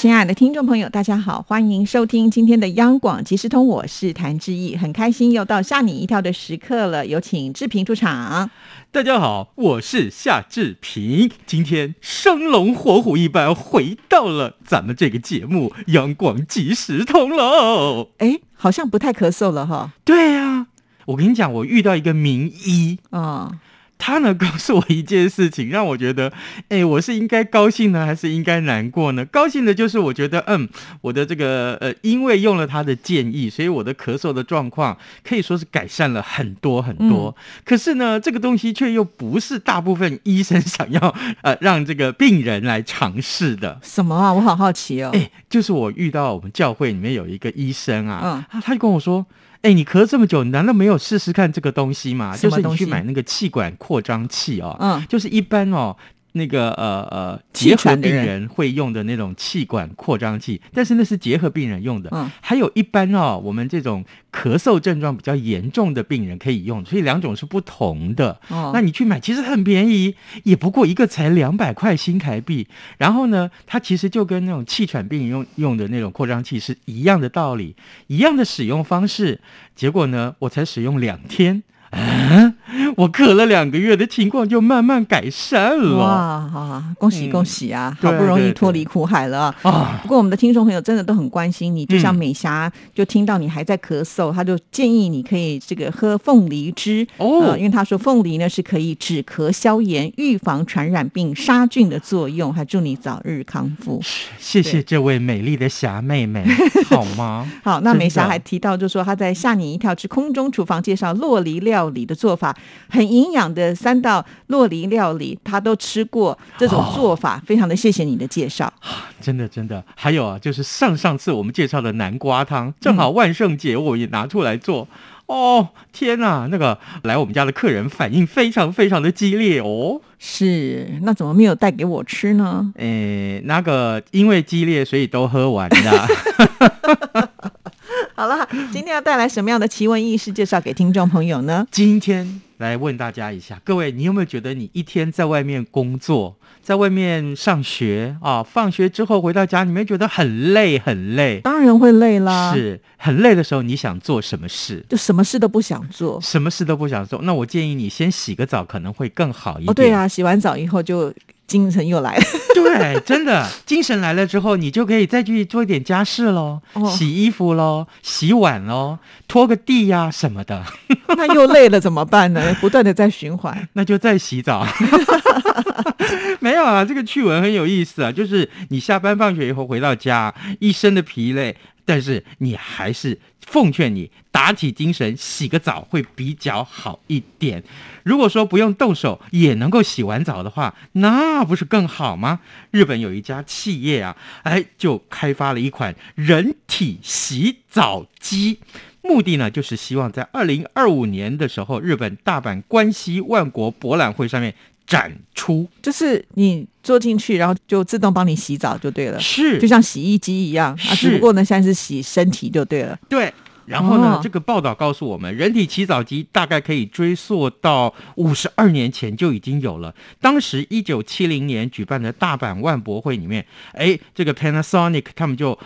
亲爱的听众朋友，大家好，欢迎收听今天的央广即时通，我是谭志毅，很开心又到吓你一跳的时刻了，有请志平出场。大家好，我是夏志平，今天生龙活虎一般回到了咱们这个节目央广即时通喽。哎，好像不太咳嗽了哈。对呀，我跟你讲，我遇到一个名医嗯，他呢告诉我一件事情，让我觉得，哎，我是应该高兴呢，还是应该难过呢？高兴的就是我觉得，嗯，我的这个呃，因为用了他的建议，所以我的咳嗽的状况可以说是改善了很多很多。可是呢，这个东西却又不是大部分医生想要 呃让这个病人来尝试的。什么啊？我好好奇哦。哎，就是我遇到我们教会里面有一个医生啊，嗯他他就跟我说。哎，你咳这么久，你难道没有试试看这个东西吗？就是去买那个气管扩张器哦，嗯就是一般哦，那个呃呃结核病人人会用的那种气管扩张器，但是那是结核病人用的。嗯还有一般哦，我们这种咳嗽症状比较严重的病人可以用，所以两种是不同的。哦那你去买其实很便宜，也不过一个才两百块新台币。然后呢，它其实就跟那种气喘病人用用的那种扩张器是一样的道理，一样的使用方式。结果呢，我才使用两天。啊！我咳了两个月的情况就慢慢改善了哇，好，恭喜嗯恭喜啊！对好不容易脱离苦海了。啊！不过我们的听众朋友真的都很关心你，就像嗯美霞就听到你还在咳嗽，他就建议你可以这个喝凤梨汁哦呃因为她说凤梨呢是可以止咳消炎、预防传染病、杀菌的作用，还祝你早日康复。谢谢这位美丽的霞妹妹，好吗？好，那美霞还提到，就说她在吓你一跳之空中厨房介绍洛梨料理的做法，很营养的三道洛梨料理，他都吃过这种做法，非常的谢谢你的介绍。真的真的，还有啊，就是上上次我们介绍的南瓜汤，正好万圣节我也拿出来做。哦，天哪！那个来我们家的客人反应非常非常的激烈哦。是，那怎么没有带给我吃呢？诶，那个因为激烈，所以都喝完了。好了，今天要带来什么样的奇闻异事介绍给听众朋友呢？今天来问大家一下，各位，你有没有觉得你一天在外面工作，在外面上学啊，放学之后回到家，你没觉得很累很累？当然会累啦，，是很累的时候，你想做什么事？就什么事都不想做。什么事都不想做，那我建议你先洗个澡，可能会更好一点。哦，对，啊，洗完澡以后就精神又来了。对，真的，精神来了之后，你就可以再去做一点家事喽，哦洗衣服喽，洗碗喽，拖个地呀、什么的，那又累了怎么办呢？不断的在循环。那就再洗澡。没有啊，这个趣闻很有意思啊，就是你下班放学以后回到家，一身的疲累，但是你还是奉劝你打起精神，洗个澡会比较好一点。如果说不用动手也能够洗完澡的话，那不是更好吗？日本有一家企业啊，哎，就开发了一款人体洗澡机。目的呢，就是希望在二零二五年的时候，日本大阪关西万国博览会上面展出。就是你坐进去，然后就自动帮你洗澡就对了，是就像洗衣机一样啊。是只不过呢，现在是洗身体就对了。对。然后呢，哦这个报道告诉我们，人体洗澡机大概可以追溯到五十二年前就已经有了。当时一九七零年举办的大阪万博会里面，哎，这个 Panasonic 他们就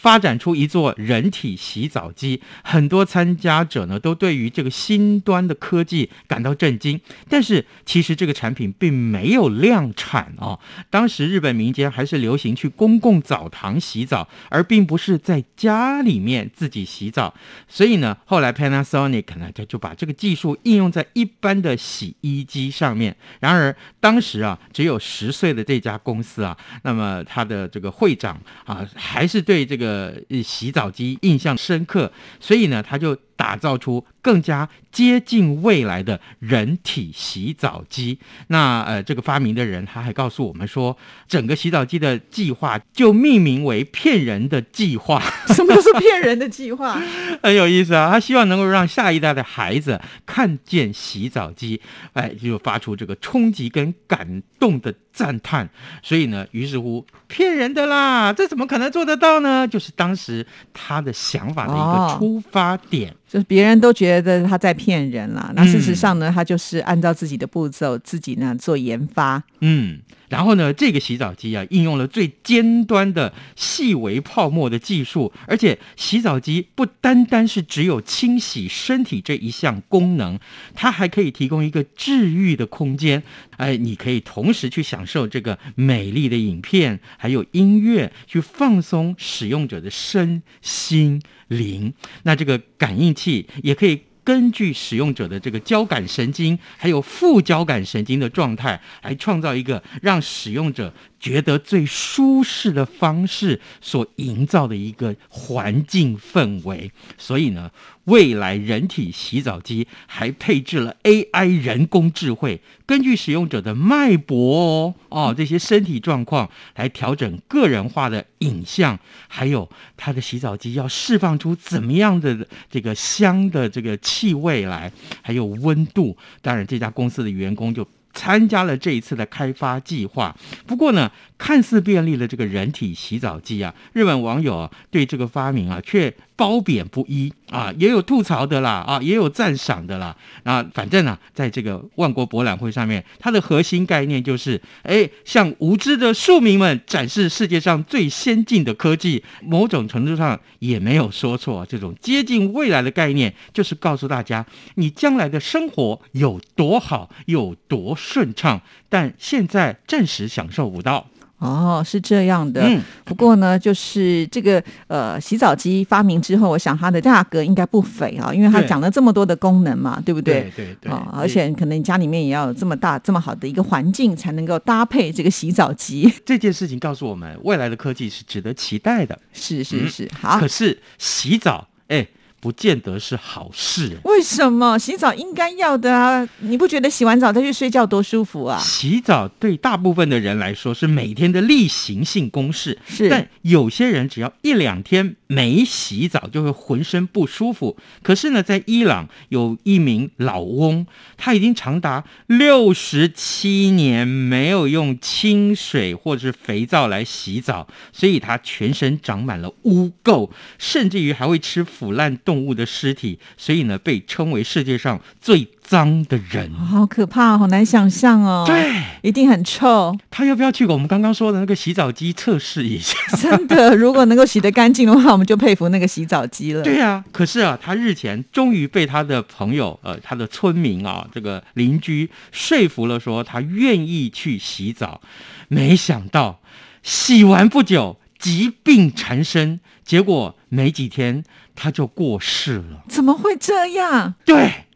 发展出一座人体洗澡机，很多参加者呢都对于这个新端的科技感到震惊。但是其实这个产品并没有量产哦。当时日本民间还是流行去公共澡堂洗澡，而并不是在家里面自己洗澡。所以呢，后来 Panasonic 呢就就把这个技术应用在一般的洗衣机上面。然而当时啊，只有十岁的这家公司啊，那么他的这个会长啊，还是对这个呃洗澡机印象深刻，所以呢，他就打造出更加接近未来的人体洗澡机。那呃，这个发明的人他还告诉我们说，整个洗澡机的计划就命名为“骗人的计划”。什么都是骗人的计划？很有意思啊！他希望能够让下一代的孩子看见洗澡机，哎，就发出这个冲击跟感动的赞叹。所以呢，于是乎，骗人的啦，这怎么可能做得到呢？就是当时他的想法的一个出发点。就是别人都觉得他在骗人啦，那事实上呢，他就是按照自己的步骤，自己呢做研发。嗯，然后呢，这个洗澡机啊，应用了最尖端的细微泡沫的技术，而且洗澡机不单单是只有清洗身体这一项功能，它还可以提供一个治愈的空间。哎，你可以同时去享受这个美丽的影片，还有音乐，去放松使用者的身心灵。那这个感应器也可以。根据使用者的这个交感神经，还有副交感神经的状态，来创造一个让使用者觉得最舒适的方式所营造的一个环境氛围。所以呢。未来人体洗澡机还配置了 AI 人工智慧，根据使用者的脉搏哦哦这些身体状况来调整个人化的影像，还有它的洗澡机要释放出怎么样的这个香的这个气味来，还有温度。当然，这家公司的员工就。参加了这一次的开发计划。不过呢，看似便利的这个人体洗澡机啊，日本网友啊对这个发明啊却褒贬不一啊，也有吐槽的啦，啊，也有赞赏的啦。那反正呢，在这个万国博览会上面，它的核心概念就是，哎，向无知的庶民们展示世界上最先进的科技。某种程度上也没有说错，这种接近未来的概念，就是告诉大家，你将来的生活有多好，有多。顺畅，但现在暂时享受不到。哦，是这样的。嗯，不过呢，就是这个呃，洗澡机发明之后，我想它的价格应该不菲啊，因为它讲了这么多的功能嘛，对不对？对对对。啊，而且可能你家里面也要有这么大、这么好的一个环境，才能够搭配这个洗澡机。这件事情告诉我们，未来的科技是值得期待的。是是是，好。可是洗澡，哎。不见得是好事。为什么洗澡应该要的啊？你不觉得洗完澡再去睡觉多舒服啊？洗澡对大部分的人来说是每天的例行性公事，是。但有些人只要一两天没洗澡就会浑身不舒服。可是呢，在伊朗有一名老翁，他已经长达六十七年没有用清水或者是肥皂来洗澡，所以他全身长满了污垢，甚至于还会吃腐烂。动物的尸体，所以呢，被称为世界上最脏的人。好可怕，好难想象哦。对，一定很臭。他要不要去我们刚刚说的那个洗澡机测试一下？真的，如果能够洗得干净的话，我们就佩服那个洗澡机了。对呀，可是啊，他日前终于被他的朋友，呃，他的村民啊，这个邻居说服了，说他愿意去洗澡。没想到洗完不久，疾病缠身，结果没几天。他就过世了，怎么会这样？对，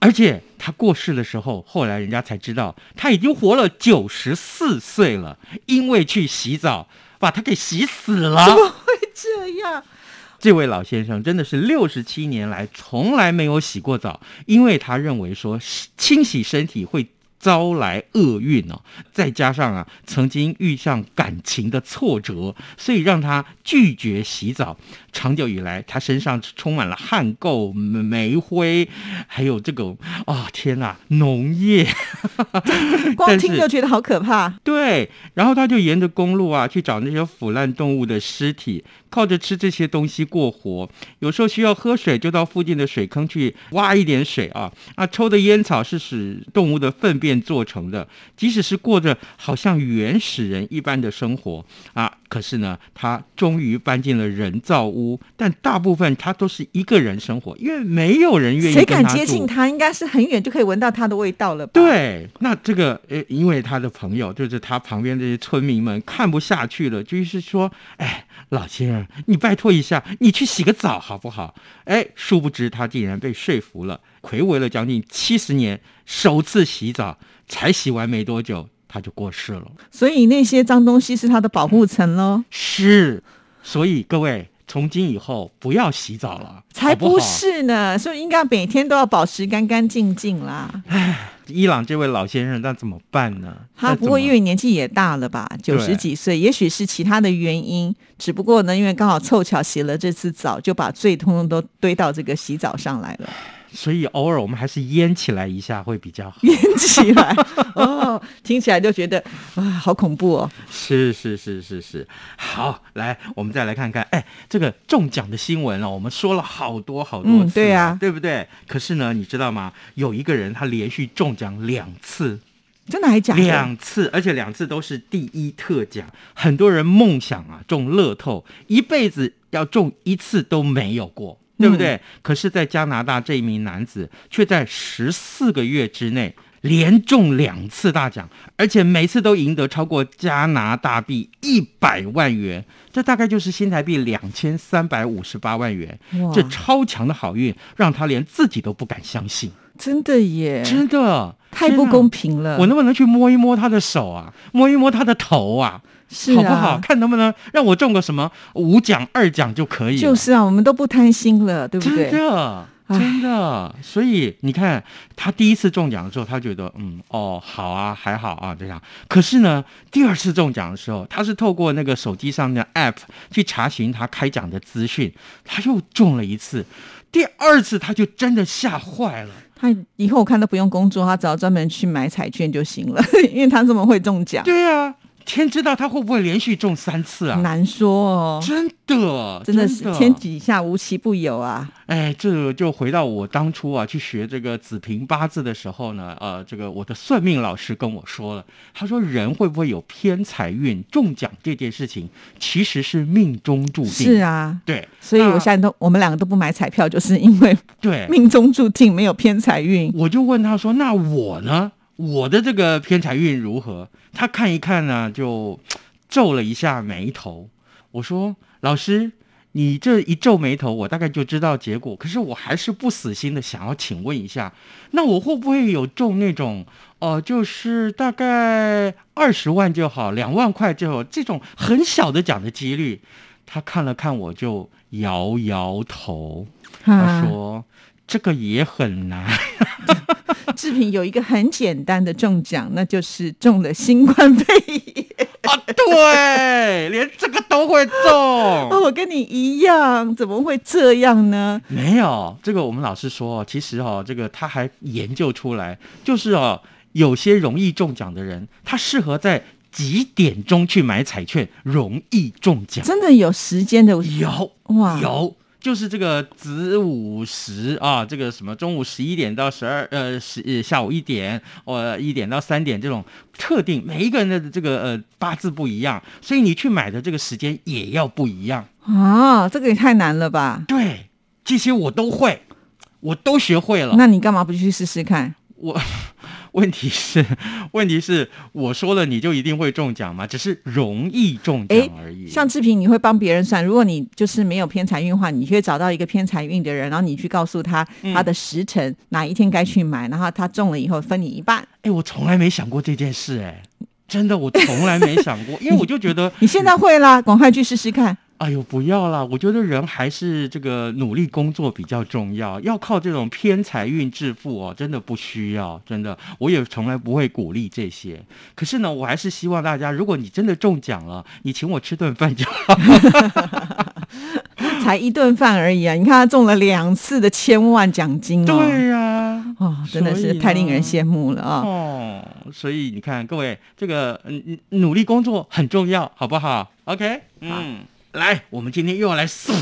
而且他过世的时候，后来人家才知道他已经活了九十四岁了，因为去洗澡把他给洗死了。怎么会这样？这位老先生真的是六十七年来从来没有洗过澡，因为他认为说清洗身体会。招来厄运哦，再加上啊，曾经遇上感情的挫折，所以让他拒绝洗澡。长久以来，他身上充满了汗垢、煤灰，还有这个哦天哪，农业，光听就觉得好可怕。对，然后他就沿着公路啊，去找那些腐烂动物的尸体。靠着吃这些东西过活，有时候需要喝水，就到附近的水坑去挖一点水啊。啊，抽的烟草是使动物的粪便做成的。即使是过着好像原始人一般的生活啊，可是呢，他终于搬进了人造屋。但大部分他都是一个人生活，因为没有人愿意。谁敢接近他？应该是很远就可以闻到他的味道了吧？对，那这个呃，因为他的朋友就是他旁边这些村民们看不下去了，就是说，哎。老先生，你拜托一下，你去洗个澡好不好？哎，殊不知他竟然被说服了，魁违了将近七十年，首次洗澡才洗完没多久，他就过世了。所以那些脏东西是他的保护层喽。是，所以各位从今以后不要洗澡了，才不是呢，所以应该每天都要保持干干净净啦。伊朗这位老先生，那怎么办呢？他不过因为年纪也大了吧，九十几岁，也许是其他的原因。只不过呢，因为刚好凑巧洗了这次澡，就把罪通通都堆到这个洗澡上来了，所以偶尔我们还是淹起来一下会比较好。淹起来。哦，听起来就觉得啊，好恐怖哦。是是是是是，好，来，我们再来看看，哎，这个中奖的新闻哦，我们说了好多好多次对啊对不对？可是呢，你知道吗？有一个人他连续中奖两次，真的还假的？两次，而且两次都是第一特奖。很多人梦想啊中乐透，一辈子要中一次都没有过，对不对？可是，在加拿大这一名男子却在十四个月之内。连中两次大奖，而且每次都赢得超过加拿大币一百万元，这大概就是新台币两千三百五十八万元。这超强的好运，让他连自己都不敢相信，真的耶，真的太不公平了。我能不能去摸一摸他的手啊，摸一摸他的头啊，是好不好？啊，看能不能让我中个什么五奖、二奖就可以。就是啊，我们都不贪心了，对不对真对？的。真的，所以你看，他第一次中奖的时候，他觉得嗯哦好啊还好啊这样。可是呢，第二次中奖的时候，他是透过那个手机上的 app 去查询他开奖的资讯，他又中了一次。第二次他就真的吓坏了。他以后我看都不用工作，他只要专门去买彩券就行了，因为他这么会中奖，对啊，天知道他会不会连续中三次啊？难说哦。真的，真的是天底下无奇不有啊！哎，这就回到我当初啊去学这个子平八字的时候呢，呃，这个我的算命老师跟我说了，他说人会不会有偏财运中奖这件事情，其实是命中注定。是，啊，对，所以我现在都我们两个都不买彩票，就是因为对，命中注定没有偏财运。我就问他说：“那我呢？我的这个偏财运如何？”他看一看呢，就皱了一下眉头。我说：“老师，你这一皱眉头，我大概就知道结果。可是我还是不死心的想要请问一下，那我会不会有中那种，呃，就是大概二十万就好，两万块就好这种很小的奖的几率？”他看了看我，就摇摇头。他，说：“这个也很难。” 志平有一个很简单的中奖，那就是中了新冠肺炎。啊，对，连这个都会中。哦，我跟你一样，怎么会这样呢？没有，这个我们老师说，其实哦，这个他还研究出来，就是哦，有些容易中奖的人，他适合在几点钟去买彩券，容易中奖。真的有时间的有哇有，就是这个子午时啊，这个什么中午十一点到十二呃十呃下午一点，呃一点到三点这种特定，每一个人的这个呃八字不一样，所以你去买的这个时间也要不一样。啊，这个也太难了吧？对，这些我都会，我都学会了。那你干嘛不去试试看？我问题是，问题是我说了你就一定会中奖吗？只是容易中奖而已。像志平，你会帮别人算。如果你就是没有偏财运的话，你会找到一个偏财运的人，然后你去告诉他嗯他的时辰、哪一天该去买，然后他中了以后分你一半。哎，我从来没想过这件事，哎，真的，我从来没想过，因为我就觉得你现在会啦，赶快去试试看。哎呦，不要啦！我觉得人还是这个努力工作比较重要，要靠这种偏财运致富哦，真的不需要，真的，我也从来不会鼓励这些。可是呢，我还是希望大家，如果你真的中奖了，你请我吃顿饭就好。才一顿饭而已啊！你看他中了两次的千万奖金哦，对呀、哦，真的是太令人呢羡慕了啊！哦，所以你看，各位，这个嗯嗯努力工作很重要，好不好？OK，嗯，来，我们今天又要来送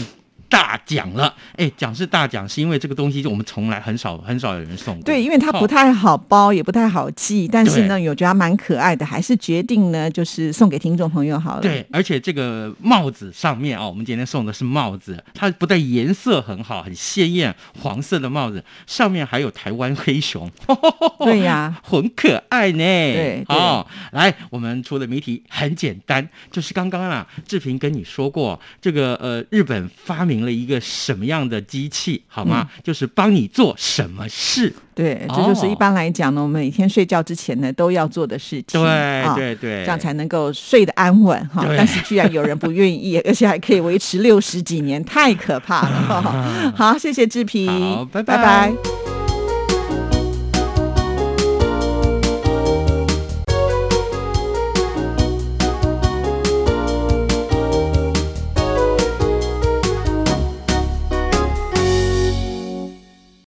大奖了。哎，奖是大奖，是因为这个东西我们从来很少很少有人送过。对，因为它不哦太好包，也不太好寄，但是呢，对我觉得它蛮可爱的，还是决定呢，就是送给听众朋友好了。对，而且这个帽子上面啊，我们今天送的是帽子，它不但颜色很好，很鲜艳，黄色的帽子，上面还有台湾黑熊，对呀 很可爱呢。对对哦，来，我们出的谜题很简单，就是刚刚啊，志平跟你说过，这个呃，日本发明明了一个什么样的机器，好吗？就是帮你做什么事。对，这哦就是一般来讲呢，我们每天睡觉之前呢都要做的事情。对啊对对，这样才能够睡得安稳哈。对但是居然有人不愿意，而且还可以维持六十几年，太可怕了。好，谢谢志平，好拜拜